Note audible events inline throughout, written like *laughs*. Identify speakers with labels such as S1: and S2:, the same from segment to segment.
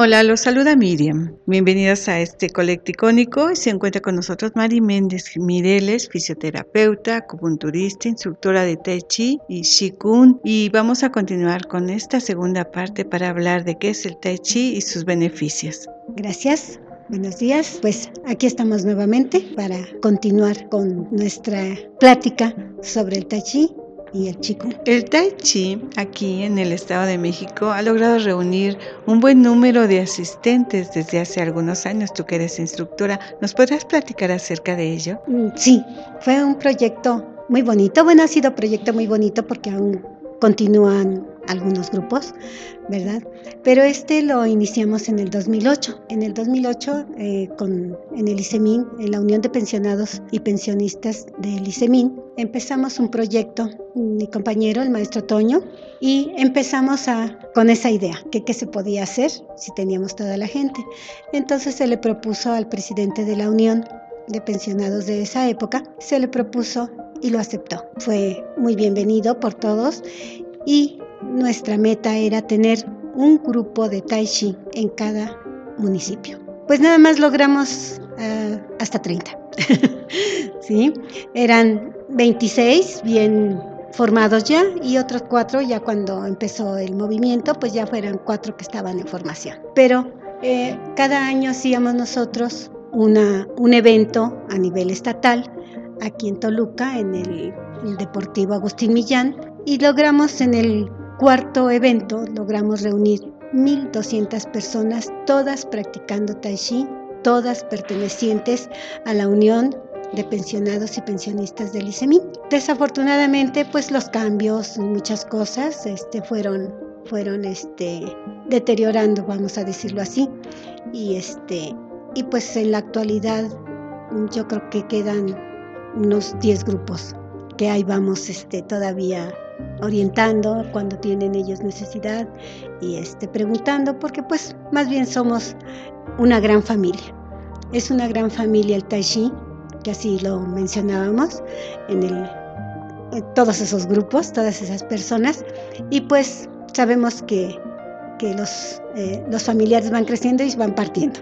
S1: Hola, los saluda Miriam. Bienvenidas a este colecticónico. Se encuentra con nosotros Mari Méndez Mireles, fisioterapeuta, acupunturista, instructora de Tai Chi y Shikun. Y vamos a continuar con esta segunda parte para hablar de qué es el Tai Chi y sus beneficios.
S2: Gracias. Buenos días, pues aquí estamos nuevamente para continuar con nuestra plática sobre el Tai Chi y el chico.
S1: El Tai Chi aquí en el Estado de México ha logrado reunir un buen número de asistentes desde hace algunos años. Tú que eres instructora, ¿nos podrás platicar acerca de ello?
S2: Mm, sí, fue un proyecto muy bonito. Bueno, ha sido un proyecto muy bonito porque aún continúan algunos grupos, ¿verdad? Pero este lo iniciamos en el 2008. En el 2008, eh, con, en el ICEMIN, en la Unión de Pensionados y Pensionistas del ICEMIN, empezamos un proyecto, mi compañero, el maestro Toño, y empezamos a, con esa idea, que qué se podía hacer si teníamos toda la gente. Entonces se le propuso al presidente de la Unión de Pensionados de esa época, se le propuso y lo aceptó. Fue muy bienvenido por todos y nuestra meta era tener un grupo de Tai Chi en cada municipio. Pues nada más logramos uh, hasta 30. *laughs* ¿Sí? Eran 26 bien formados ya y otros cuatro ya cuando empezó el movimiento, pues ya fueron cuatro que estaban en formación. Pero eh, cada año hacíamos nosotros una, un evento a nivel estatal aquí en Toluca, en el Deportivo Agustín Millán, y logramos en el cuarto evento, logramos reunir 1.200 personas, todas practicando tai chi, todas pertenecientes a la Unión de Pensionados y Pensionistas del ICEMIN. Desafortunadamente, pues los cambios, muchas cosas, este, fueron, fueron este, deteriorando, vamos a decirlo así, y, este, y pues en la actualidad yo creo que quedan unos 10 grupos que ahí vamos este, todavía orientando cuando tienen ellos necesidad y este, preguntando, porque pues más bien somos una gran familia. Es una gran familia el Tai Chi, que así lo mencionábamos en, el, todos esos grupos, todas esas personas, y pues sabemos que, que los, eh, los familiares van creciendo y van partiendo.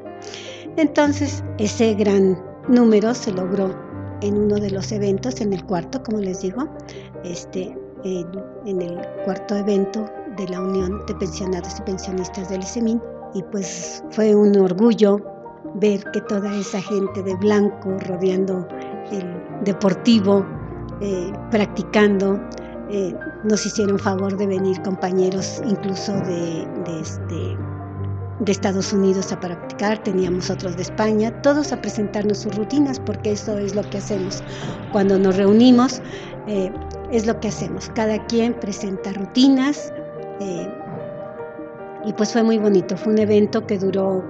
S2: Entonces, ese gran número se logró en uno de los eventos, en el cuarto, como les digo, este, en, el cuarto evento de la Unión de Pensionados y Pensionistas del ICEMIN y pues fue un orgullo ver que toda esa gente de blanco rodeando el deportivo, eh, practicando, eh, nos hicieron favor de venir compañeros incluso de, de, este, de Estados Unidos a practicar, teníamos otros de España, todos a presentarnos sus rutinas porque eso es lo que hacemos cuando nos reunimos. Eh, es lo que hacemos. Cada quien presenta rutinas eh, y pues fue muy bonito. Fue un evento que duró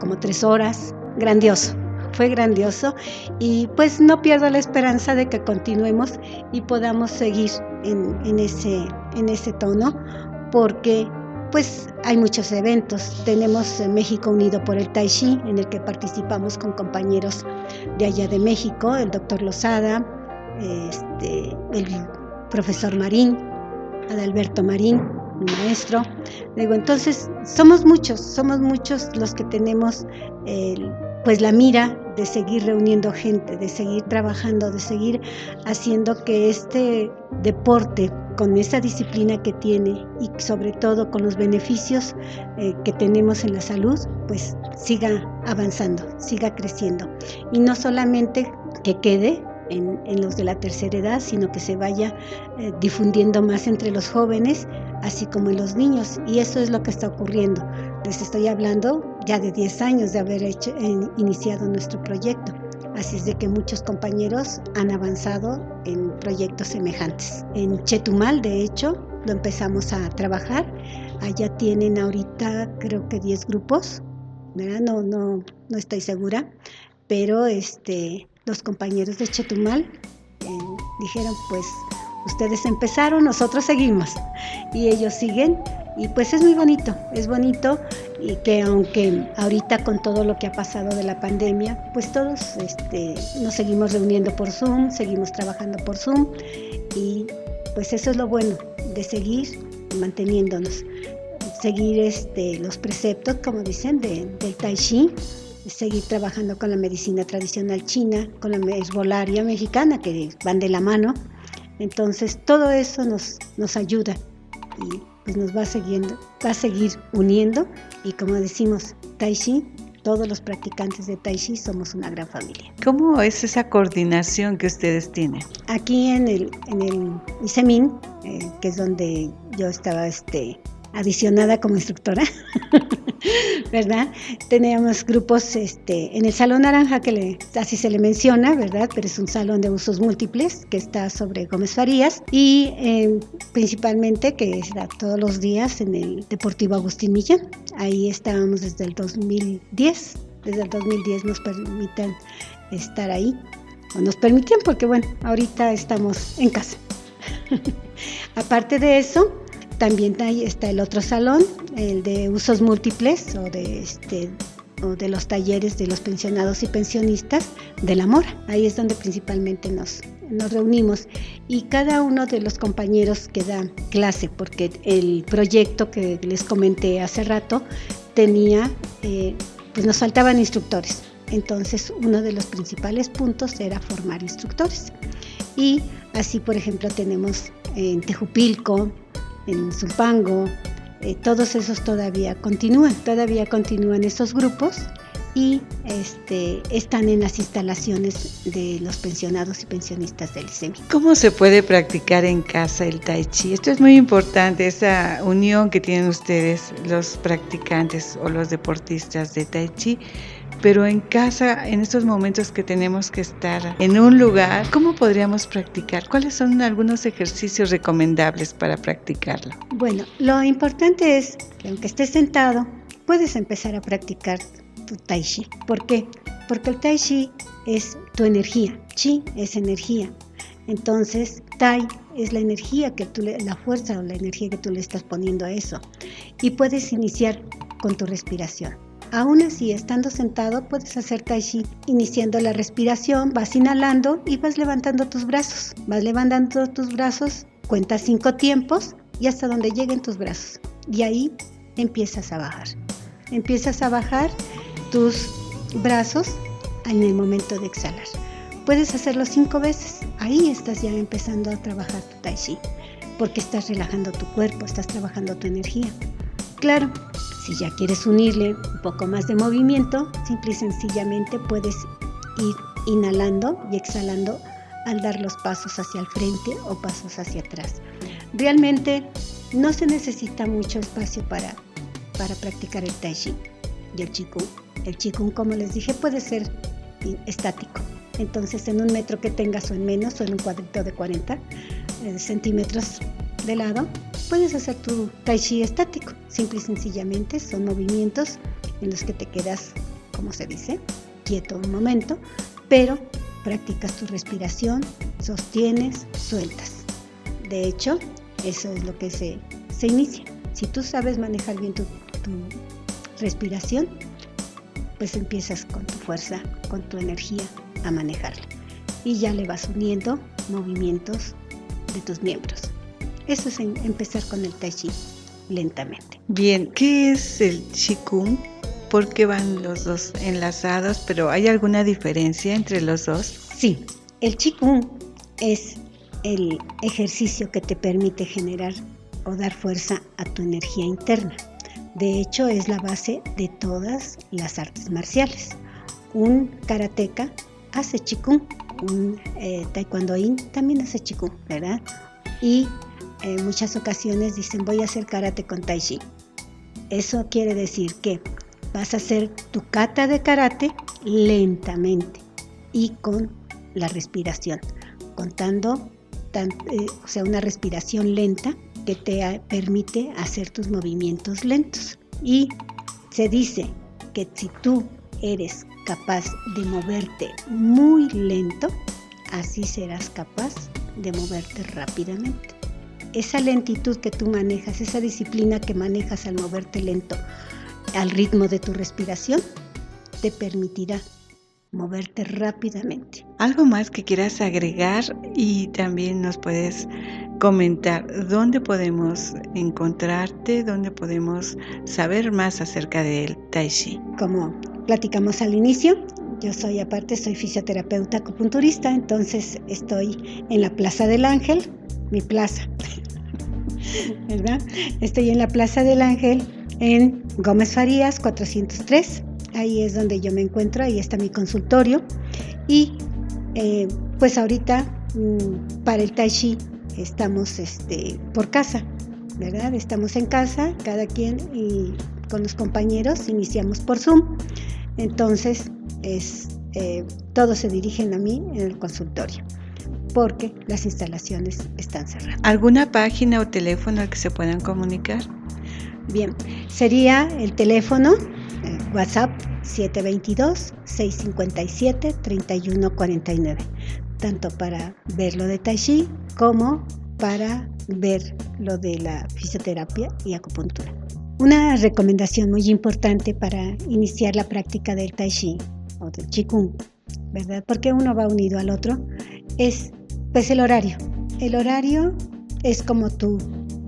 S2: como tres horas, grandioso. Fue grandioso y pues no pierdo la esperanza de que continuemos y podamos seguir en, ese, en ese tono porque pues hay muchos eventos. Tenemos México Unido por el Tai Chi, en el que participamos con compañeros de allá de México, el doctor Lozada, este, el profesor Marín, Adalberto Marín, mi maestro. Digo, entonces, somos muchos, somos muchos los que tenemos pues la mira de seguir reuniendo gente, de seguir trabajando, de seguir haciendo que este deporte con esa disciplina que tiene y sobre todo con los beneficios eh, que tenemos en la salud, pues siga avanzando, siga creciendo. Y no solamente que quede en, los de la tercera edad, sino que se vaya eh, difundiendo más entre los jóvenes, así como en los niños. Y eso es lo que está ocurriendo. Les estoy hablando ya de 10 años de haber hecho, iniciado nuestro proyecto. Así es de que muchos compañeros han avanzado en proyectos semejantes. En Chetumal, de hecho, lo empezamos a trabajar. Allá tienen ahorita creo que 10 grupos, ¿verdad? No, no, no estoy segura, pero este, los compañeros de Chetumal eh, dijeron pues ustedes empezaron, nosotros seguimos y ellos siguen y pues es muy bonito, es bonito y que aunque ahorita con todo lo que ha pasado de la pandemia, pues todos este, nos seguimos reuniendo por Zoom, seguimos trabajando por Zoom y pues eso es lo bueno de seguir manteniéndonos, seguir este, los preceptos, como dicen, de, del Tai Chi, seguir trabajando con la medicina tradicional china, con la herbolaria mexicana, que van de la mano. Entonces todo eso nos, nos ayuda y pues nos va siguiendo, va a seguir uniendo y como decimos, Tai Chi, todos los practicantes de Tai Chi somos una gran familia.
S1: ¿Cómo es esa coordinación que ustedes tienen?
S2: Aquí en el, en el ISEMIN, eh, que es donde yo estaba este, adicionada como instructora, *laughs* ¿verdad? Teníamos grupos este, en el Salón Naranja, que así se le menciona, ¿verdad? Pero es un salón de usos múltiples que está sobre Gómez Farías y eh, principalmente que está todos los días en el Deportivo Agustín Millán. Ahí estábamos desde el 2010, desde el 2010 nos permiten estar ahí, o nos permitían porque bueno, ahorita estamos en casa. *laughs* Aparte de eso, también ahí está el otro salón, el de usos múltiples o de, este, o de los talleres de los pensionados y pensionistas del amor. Ahí es donde principalmente nos, nos reunimos y cada uno de los compañeros que da clase, porque el proyecto que les comenté hace rato tenía, eh, pues nos faltaban instructores. Entonces uno de los principales puntos era formar instructores. Y así, por ejemplo, tenemos en Tejupilco, en Zumpango, eh, todos esos todavía continúan, todavía continúan estos grupos y este, están en las instalaciones de los pensionados y pensionistas del SEMI.
S1: ¿Cómo se puede practicar en casa el tai chi? Esto es muy importante, esa unión que tienen ustedes, los practicantes o los deportistas de tai chi pero en casa, en estos momentos que tenemos que estar en un lugar, ¿cómo podríamos practicar? ¿Cuáles son algunos ejercicios recomendables para practicarlo?
S2: Bueno, lo importante es que aunque estés sentado, puedes empezar a practicar tu tai chi. ¿Por qué? Porque el tai chi es tu energía, chi es energía. Entonces, tai es la energía que tú la fuerza o la energía que tú le estás poniendo a eso. Y puedes iniciar con tu respiración. Aún así, estando sentado, puedes hacer tai chi. Iniciando la respiración, vas inhalando y vas levantando tus brazos. Vas levantando tus brazos, cuentas cinco tiempos y hasta donde lleguen tus brazos. Y ahí empiezas a bajar. Empiezas a bajar tus brazos en el momento de exhalar. Puedes hacerlo cinco veces. Ahí estás ya empezando a trabajar tu tai chi, porque estás relajando tu cuerpo, estás trabajando tu energía. Claro, si ya quieres unirle un poco más de movimiento, simple y sencillamente puedes ir inhalando y exhalando al dar los pasos hacia el frente o pasos hacia atrás. Realmente no se necesita mucho espacio para, para practicar el tai chi y el qigong. El qigong, como les dije, puede ser estático. Entonces, en un metro que tengas o en menos, o en un cuadrito de 40 eh, centímetros de lado, puedes hacer tu tai chi estático. Simple y sencillamente son movimientos en los que te quedas, como se dice, quieto un momento, pero practicas tu respiración, sostienes, sueltas. De hecho, eso es lo que se, se inicia. Si tú sabes manejar bien tu, tu respiración, pues empiezas con tu fuerza, con tu energía a manejarla. Y ya le vas uniendo movimientos de tus miembros. Eso es empezar con el tai chi lentamente.
S1: Bien, ¿qué es el Qigong? ¿Por qué van los dos enlazados? ¿Pero hay alguna diferencia entre los dos?
S2: Sí, el Qigong es el ejercicio que te permite generar o dar fuerza a tu energía interna. De hecho, es la base de todas las artes marciales. Un karateca hace Qigong, un eh, taekwondoín también hace Qigong, ¿verdad? Y en muchas ocasiones dicen voy a hacer karate con tai chi. Eso quiere decir que vas a hacer tu kata de karate lentamente y con la respiración, contando, eh, o sea, una respiración lenta que te permite hacer tus movimientos lentos. Y se dice que si tú eres capaz de moverte muy lento, así serás capaz de moverte rápidamente. Esa lentitud que tú manejas, esa disciplina que manejas al moverte lento al ritmo de tu respiración, te permitirá moverte rápidamente.
S1: Algo más que quieras agregar y también nos puedes comentar dónde podemos encontrarte, dónde podemos saber más acerca del Tai Chi.
S2: Como platicamos al inicio, yo soy aparte, soy fisioterapeuta acupunturista, entonces estoy en la Plaza del Ángel, mi plaza, ¿verdad? Estoy en la Plaza del Ángel en Gómez Farías 403. Ahí es donde yo me encuentro, ahí está mi consultorio. Y eh, pues ahorita mm, para el Tai Chi estamos este, por casa, ¿verdad? Estamos en casa, cada quien y con los compañeros iniciamos por Zoom. Entonces, es, eh, todos se dirigen a mí en el consultorio porque las instalaciones están cerradas.
S1: ¿Alguna página o teléfono al que se puedan comunicar?
S2: Bien, sería el teléfono eh, WhatsApp 722-657-3149, tanto para ver lo de Tai Chi como para ver lo de la fisioterapia y acupuntura. Una recomendación muy importante para iniciar la práctica del Tai Chi o del Qigong, ¿verdad? Porque uno va unido al otro, es pues el horario. El horario es como tú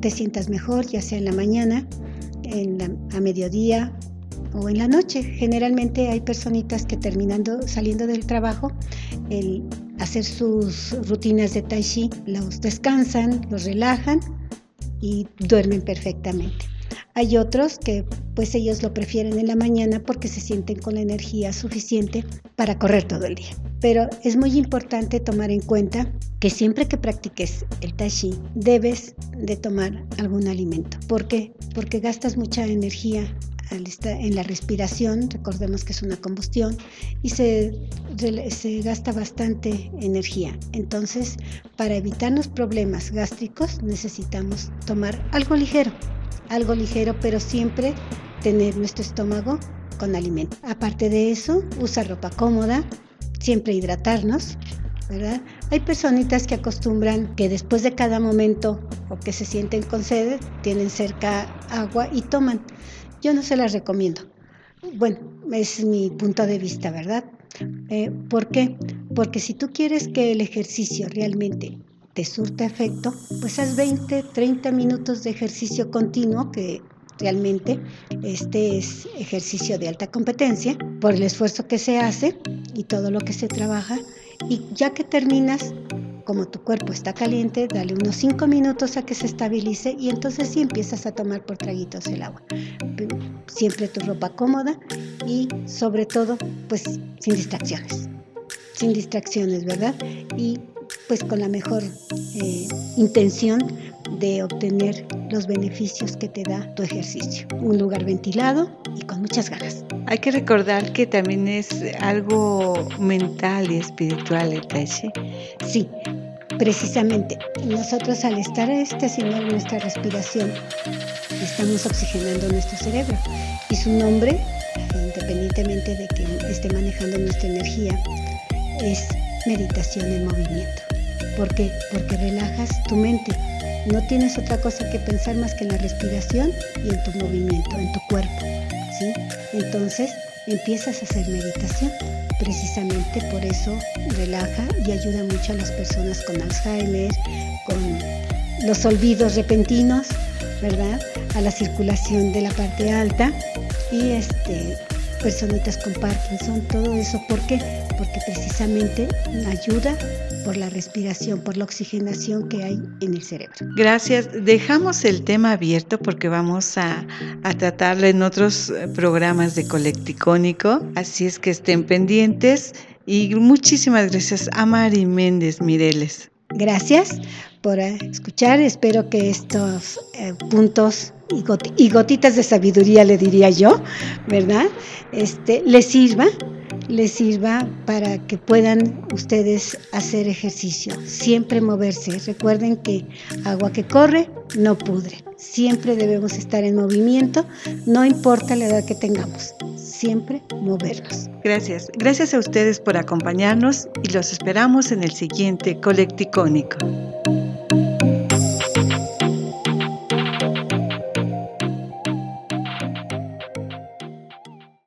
S2: te sientas mejor, ya sea en la mañana, a mediodía o en la noche. Generalmente hay personitas que terminando, saliendo del trabajo, el hacer sus rutinas de tai chi, los descansan, los relajan y duermen perfectamente. Hay otros que pues ellos lo prefieren en la mañana porque se sienten con la energía suficiente para correr todo el día. Pero es muy importante tomar en cuenta que siempre que practiques el tai chi debes de tomar algún alimento. ¿Por qué? Porque gastas mucha energía en la respiración, recordemos que es una combustión, y se, se gasta bastante energía. Entonces, para evitar los problemas gástricos necesitamos tomar algo ligero, algo ligero, pero siempre tener nuestro estómago con alimento. Aparte de eso, usa ropa cómoda, siempre hidratarnos, ¿verdad? Hay personitas que acostumbran que después de cada momento o que se sienten con sed, tienen cerca agua y toman. Yo no se las recomiendo. Bueno, es mi punto de vista, ¿verdad? Eh, ¿Por qué? Porque si tú quieres que el ejercicio realmente te surta efecto, pues haz 20, 30 minutos de ejercicio continuo que realmente este es ejercicio de alta competencia por el esfuerzo que se hace y todo lo que se trabaja y ya que terminas como tu cuerpo está caliente, dale unos 5 minutos a que se estabilice y entonces sí empiezas a tomar por traguitos el agua. Siempre tu ropa cómoda y sobre todo pues sin distracciones. Sin distracciones, ¿verdad? Y pues con la mejor eh, intención de obtener los beneficios que te da tu ejercicio. Un lugar ventilado y con muchas ganas.
S1: Hay que recordar que también es algo mental y espiritual el Tai
S2: Sí, precisamente. Nosotros al estar este, haciendo nuestra respiración, estamos oxigenando nuestro cerebro. Y su nombre, independientemente de que esté manejando nuestra energía, es meditación en movimiento. ¿Por qué? Porque relajas tu mente. No tienes otra cosa que pensar más que en la respiración y en tu movimiento, en tu cuerpo. ¿sí? Entonces empiezas a hacer meditación. Precisamente por eso relaja y ayuda mucho a las personas con Alzheimer, con los olvidos repentinos, ¿verdad? A la circulación de la parte alta y este personitas con Parkinson, todo eso. ¿Por qué? Porque precisamente ayuda por la respiración, por la oxigenación que hay en el cerebro.
S1: Gracias. Dejamos el tema abierto porque vamos a, a tratarlo en otros eh, programas de Colecticónico, así es que estén pendientes y muchísimas gracias a Mari Méndez Mireles.
S2: Gracias por escuchar. Espero que estos eh, puntos y, gotitas de sabiduría, le diría yo, ¿verdad? Este, les sirva, les sirva para que puedan ustedes hacer ejercicio, siempre moverse. Recuerden que agua que corre no pudre. Siempre debemos estar en movimiento, no importa la edad que tengamos, siempre movernos.
S1: Gracias. Gracias a ustedes por acompañarnos y los esperamos en el siguiente Colecticónico.